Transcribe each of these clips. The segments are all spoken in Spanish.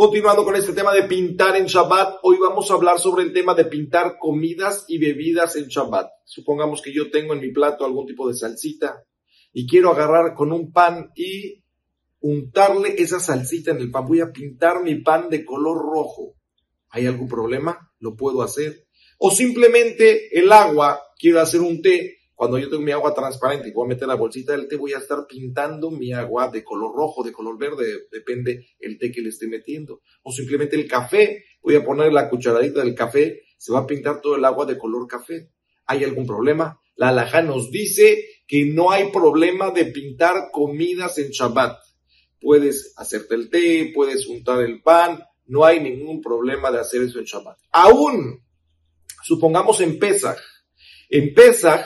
Continuando con este tema de pintar en Shabbat, hoy vamos a hablar sobre el tema de pintar comidas y bebidas en Shabbat. Supongamos que yo tengo en mi plato algún tipo de salsita y quiero agarrar con un pan y untarle esa salsita en el pan. Voy a pintar mi pan de color rojo. ¿Hay algún problema? ¿Lo puedo hacer? O simplemente el agua, quiero hacer un té, cuando yo tengo mi agua transparente y voy a meter la bolsita del té, voy a estar pintando mi agua de color rojo, de color verde, depende el té que le esté metiendo. O simplemente el café, voy a poner la cucharadita del café, se va a pintar todo el agua de color café. ¿Hay algún problema? La alhaja nos dice que no hay problema de pintar comidas en Shabbat. Puedes hacerte el té, puedes untar el pan, no hay ningún problema de hacer eso en Shabbat. Aún, supongamos en Pesach. En Pesach,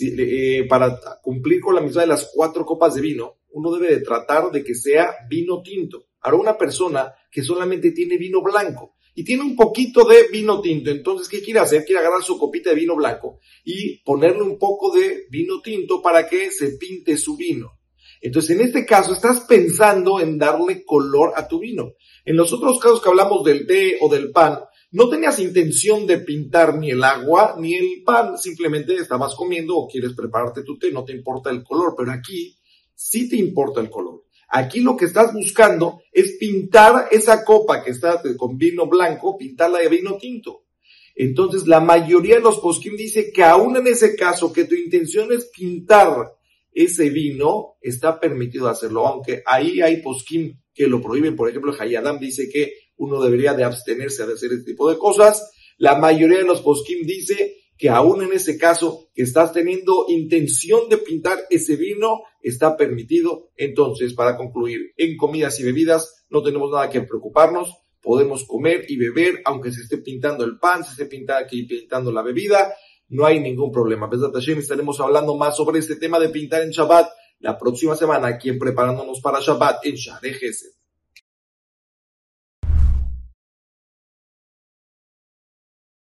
eh, para cumplir con la misma de las cuatro copas de vino, uno debe de tratar de que sea vino tinto. Ahora una persona que solamente tiene vino blanco y tiene un poquito de vino tinto, entonces ¿qué quiere hacer? Quiere agarrar su copita de vino blanco y ponerle un poco de vino tinto para que se pinte su vino. Entonces, en este caso, estás pensando en darle color a tu vino. En los otros casos que hablamos del té o del pan, no tenías intención de pintar ni el agua ni el pan, simplemente estabas comiendo o quieres prepararte tu té, no te importa el color, pero aquí sí te importa el color. Aquí lo que estás buscando es pintar esa copa que está con vino blanco, pintarla de vino tinto. Entonces, la mayoría de los poskim dice que aún en ese caso que tu intención es pintar ese vino, está permitido hacerlo, aunque ahí hay poskim que lo prohíben. Por ejemplo, Hayadam dice que uno debería de abstenerse de hacer este tipo de cosas. La mayoría de los poskim dice que aún en ese caso que estás teniendo intención de pintar ese vino, está permitido. Entonces, para concluir, en comidas y bebidas no tenemos nada que preocuparnos. Podemos comer y beber, aunque se esté pintando el pan, se esté pintando aquí pintando la bebida, no hay ningún problema. Besat estaremos hablando más sobre este tema de pintar en Shabbat la próxima semana aquí Preparándonos para Shabbat en Share.